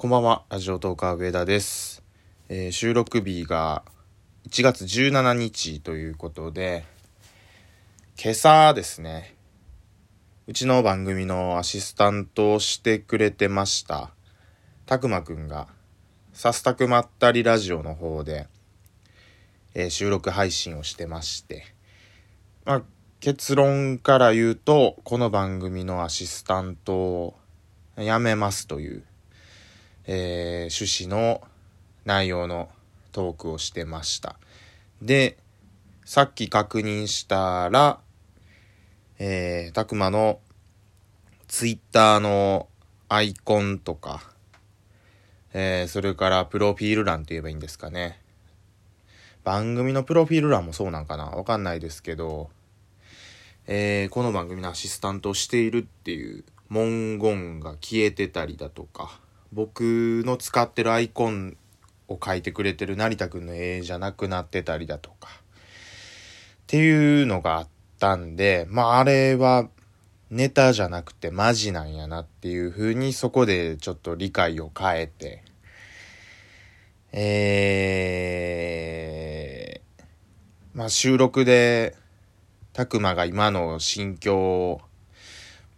こんばんは、ラジオトーカー上田です。えー収録日が1月17日ということで、今朝ですね、うちの番組のアシスタントをしてくれてました、たくまくんが、さすたくまったりラジオの方で、えー収録配信をしてまして、まあ、結論から言うと、この番組のアシスタントを辞めますという、えー趣旨の内容のトークをしてました。で、さっき確認したら、えー、たくまのツイッターのアイコンとか、えーそれからプロフィール欄って言えばいいんですかね。番組のプロフィール欄もそうなんかな？わかんないですけど、えーこの番組のアシスタントをしているっていう文言が消えてたりだとか、僕の使ってるアイコンを書いてくれてる成田くんの絵じゃなくなってたりだとか、っていうのがあったんで、まああれはネタじゃなくてマジなんやなっていう風にそこでちょっと理解を変えて、えー、まあ収録で、たくまが今の心境を、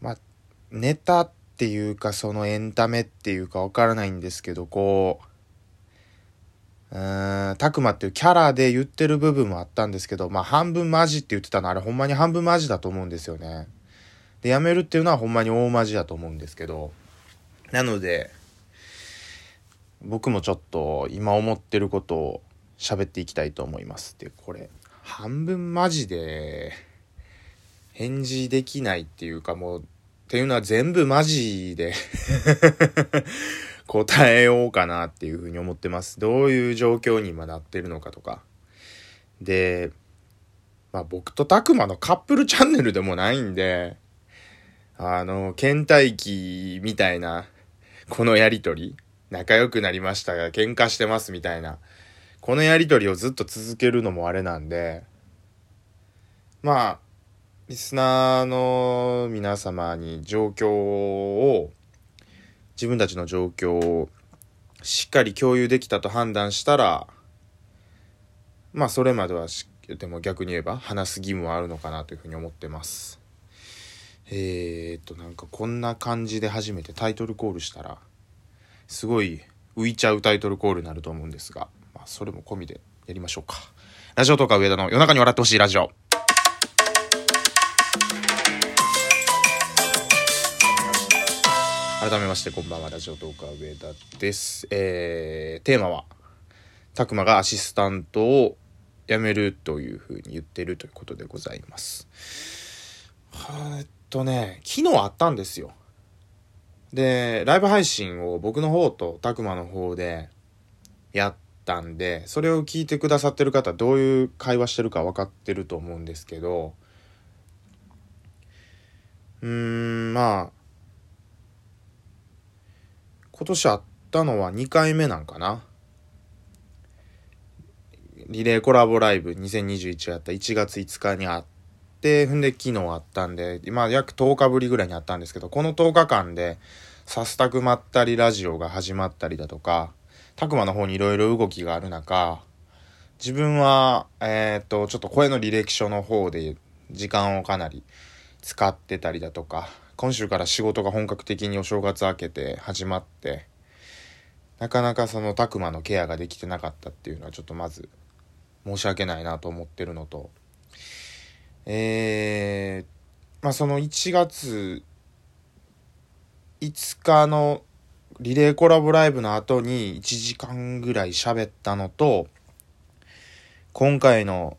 まあ、ネタってていうかそのエンタメっていうかわからないんですけど、こう、うーん、たくまっていうキャラで言ってる部分もあったんですけど、まあ半分マジって言ってたのあれほんまに半分マジだと思うんですよね。で、やめるっていうのはほんまに大マジだと思うんですけど、なので、僕もちょっと今思ってることを喋っていきたいと思います。で、これ、半分マジで返事できないっていうかもう、っていうのは全部マジで 答えようかなっていうふうに思ってます。どういう状況に今なってるのかとか。で、まあ僕とたくまのカップルチャンネルでもないんで、あの、倦怠期みたいな、このやりとり、仲良くなりましたが喧嘩してますみたいな、このやりとりをずっと続けるのもあれなんで、まあ、リスナーの皆様に状況を、自分たちの状況をしっかり共有できたと判断したら、まあそれまではし、でも逆に言えば話す義務はあるのかなというふうに思ってます。えー、っと、なんかこんな感じで初めてタイトルコールしたら、すごい浮いちゃうタイトルコールになると思うんですが、まあそれも込みでやりましょうか。ラジオとか上田の夜中に笑ってほしいラジオ。改めましてこんばんは。ラジオトーカー上田です。えー、テーマはたくまがアシスタントを辞めるというふうに言ってるということでございます。えっとね昨日あったんですよ。でライブ配信を僕の方とたくまの方でやったんでそれを聞いてくださってる方どういう会話してるか分かってると思うんですけどうーんまあ今年あったのは2回目なんかな。リレーコラボライブ2021やった1月5日にあって、ふんで昨日あったんで、今約10日ぶりぐらいにあったんですけど、この10日間で、さすたくまったりラジオが始まったりだとか、たくまの方にいろいろ動きがある中、自分は、えっ、と、ちょっと声の履歴書の方で時間をかなり使ってたりだとか、今週から仕事が本格的にお正月明けて始まって、なかなかそのたくまのケアができてなかったっていうのはちょっとまず申し訳ないなと思ってるのと、えー、まあその1月5日のリレーコラボライブの後に1時間ぐらい喋ったのと、今回の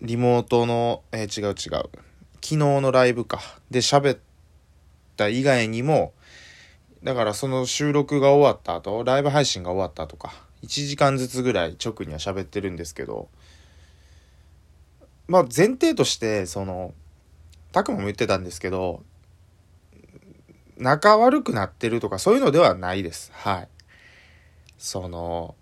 リモートの、えー違う違う、昨日のライブか、で喋った以外にも、だからその収録が終わった後、ライブ配信が終わった後か、1時間ずつぐらい直には喋ってるんですけど、まあ前提として、その、たくも言ってたんですけど、仲悪くなってるとかそういうのではないです。はい。その、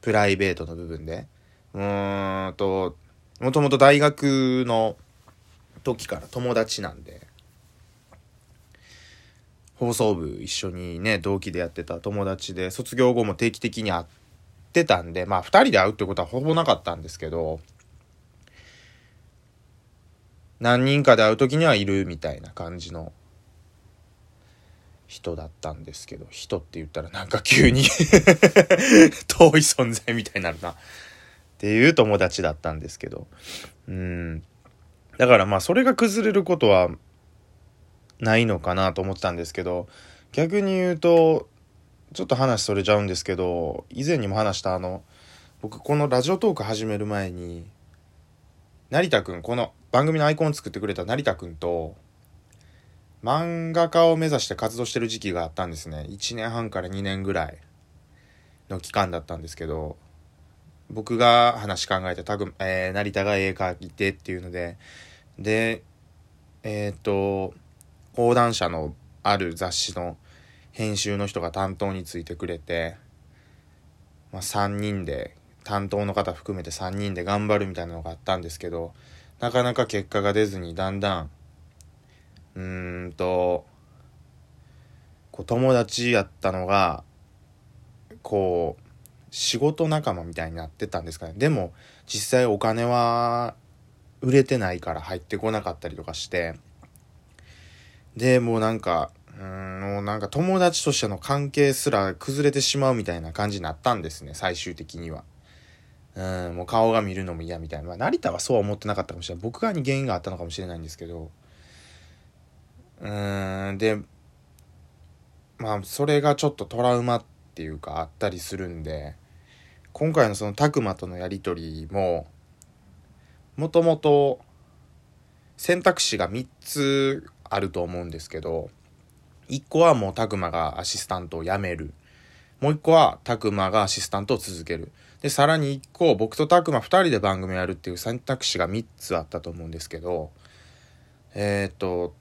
プライベートの部分で。うーんと、もともと大学の時から友達なんで、放送部一緒にね、同期でやってた友達で、卒業後も定期的に会ってたんで、まあ二人で会うってことはほぼなかったんですけど、何人かで会う時にはいるみたいな感じの人だったんですけど、人って言ったらなんか急に 遠い存在みたいになるな。っていう友達だったんですけど。うん。だからまあそれが崩れることはないのかなと思ってたんですけど、逆に言うと、ちょっと話それちゃうんですけど、以前にも話したあの、僕このラジオトーク始める前に、成田くん、この番組のアイコンを作ってくれた成田くんと、漫画家を目指して活動してる時期があったんですね。1年半から2年ぐらいの期間だったんですけど、僕が話考えて、たぐ、えー、成田が絵描いてっていうので、で、えっ、と、講談社のある雑誌の編集の人が担当についてくれて、まあ、3人で担当の方含めて3人で頑張るみたいなのがあったんですけどなかなか結果が出ずにだんだんうーんとこう友達やったのがこう仕事仲間みたいになってたんですかね。でも実際お金は売れてないから入ってこなかったりとかしてで、もうなんか、うん、もうなんか友達としての関係すら崩れてしまうみたいな感じになったんですね、最終的には。うん、もう顔が見るのも嫌みたいな。まあ、成田はそうは思ってなかったかもしれない。僕側に原因があったのかもしれないんですけど。うん、で、まあ、それがちょっとトラウマっていうかあったりするんで、今回のその拓磨とのやり取りも、もともと選択肢が3つあると思うんですけど、1個はもうタクマがアシスタントを辞める。もう1個はタクマがアシスタントを続ける。で、さらに1個、僕とタクマ2人で番組をやるっていう選択肢が3つあったと思うんですけど、えっ、と、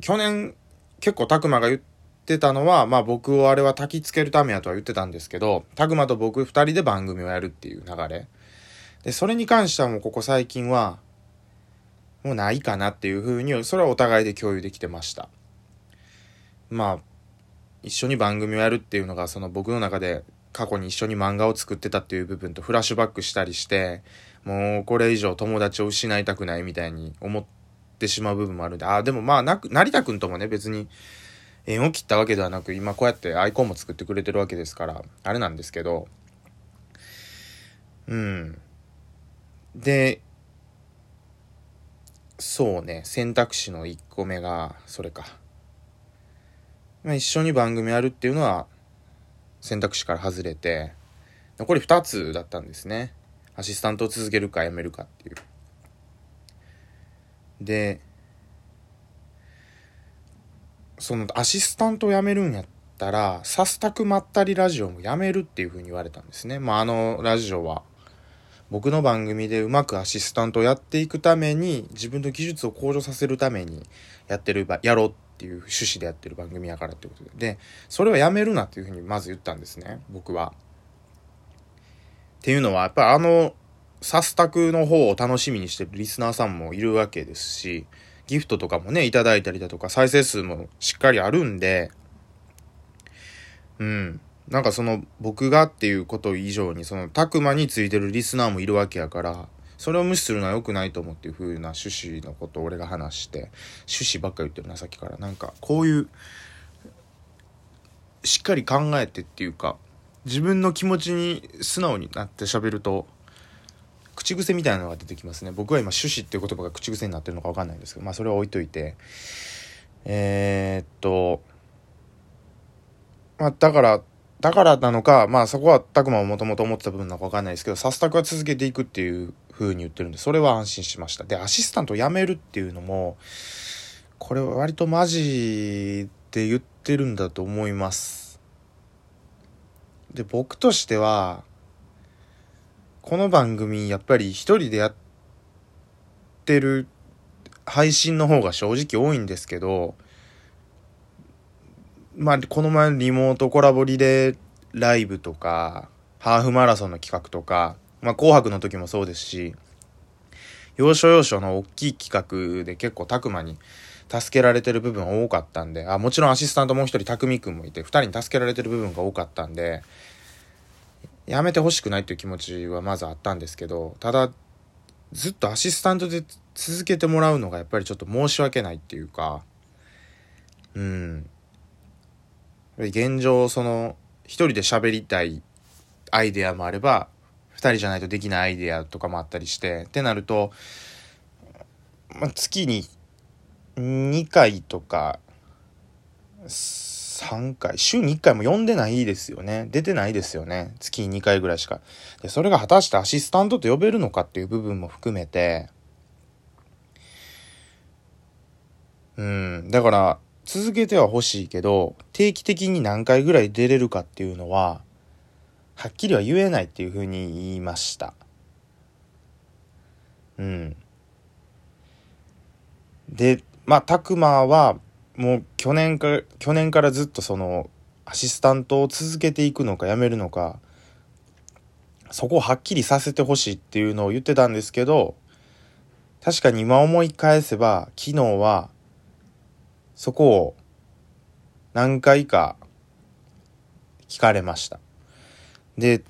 去年結構タクマが言ってたのは、まあ僕をあれは焚きつけるためやとは言ってたんですけど、タクマと僕2人で番組をやるっていう流れ。で、それに関してはもうここ最近は、もうないかなっていうふうに、それはお互いで共有できてました。まあ、一緒に番組をやるっていうのが、その僕の中で過去に一緒に漫画を作ってたっていう部分とフラッシュバックしたりして、もうこれ以上友達を失いたくないみたいに思ってしまう部分もあるんで、ああ、でもまあなく、成田くんともね、別に縁を切ったわけではなく、今こうやってアイコンも作ってくれてるわけですから、あれなんですけど、うん。で、そうね、選択肢の1個目が、それか。まあ、一緒に番組やるっていうのは、選択肢から外れて、残り2つだったんですね。アシスタントを続けるかやめるかっていう。で、そのアシスタントを辞めるんやったら、サスタクまったりラジオもやめるっていうふうに言われたんですね。まあ、あのラジオは、僕の番組でうまくアシスタントをやっていくために自分の技術を向上させるためにやってるやろうっていう趣旨でやってる番組やからってことででそれはやめるなっていうふうにまず言ったんですね僕は。っていうのはやっぱりあのサスタクの方を楽しみにしてるリスナーさんもいるわけですしギフトとかもねいただいたりだとか再生数もしっかりあるんでうんなんかその僕がっていうこと以上にそのたくまについてるリスナーもいるわけやからそれを無視するのは良くないと思うっていう風な趣旨のことを俺が話して趣旨ばっか言ってるなさっきから。なんかこういうしっかり考えてっていうか自分の気持ちに素直になって喋ると口癖みたいなのが出てきますね。僕は今趣旨っていう言葉が口癖になってるのか分かんないんですけどまあそれは置いといて。えー、っとまあだからだからなのか、まあそこはたくまももともと思ってた部分なのかわかんないですけど、サスタクは続けていくっていう風に言ってるんで、それは安心しました。で、アシスタントを辞めるっていうのも、これは割とマジで言ってるんだと思います。で、僕としては、この番組やっぱり一人でやってる配信の方が正直多いんですけど、まあ、この前リモートコラボリレーライブとか、ハーフマラソンの企画とか、まあ、紅白の時もそうですし、要所要所の大きい企画で結構たくまに助けられてる部分多かったんで、あ、もちろんアシスタントもう一人、匠くんもいて、二人に助けられてる部分が多かったんで、やめてほしくないっていう気持ちはまずあったんですけど、ただ、ずっとアシスタントで続けてもらうのがやっぱりちょっと申し訳ないっていうか、うん。現状、その、一人で喋りたいアイデアもあれば、二人じゃないとできないアイデアとかもあったりして、ってなると、まあ、月に2回とか、3回、週に1回も呼んでないですよね。出てないですよね。月に2回ぐらいしか。で、それが果たしてアシスタントと呼べるのかっていう部分も含めて、うん、だから、続けては欲しいけど、定期的に何回ぐらい出れるかっていうのは、はっきりは言えないっていうふうに言いました。うん。で、まあ、たくまは、もう去年か、去年からずっとその、アシスタントを続けていくのかやめるのか、そこをはっきりさせてほしいっていうのを言ってたんですけど、確かに今思い返せば、昨日は、そこを何回か聞かれました。で、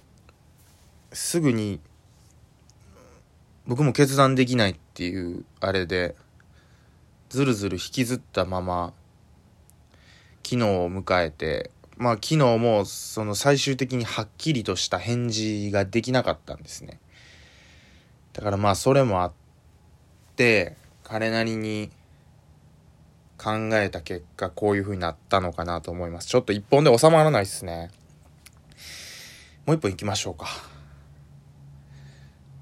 すぐに、僕も決断できないっていうあれで、ずるずる引きずったまま、昨日を迎えて、まあ昨日もその最終的にはっきりとした返事ができなかったんですね。だからまあそれもあって、彼なりに考えた結果こういう風になったのかなと思います。ちょっと一本で収まらないっすね。もう一本行きましょうか。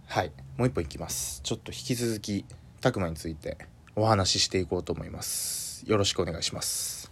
はい。もう一本行きます。ちょっと引き続き、たくまについてお話ししていこうと思います。よろしくお願いします。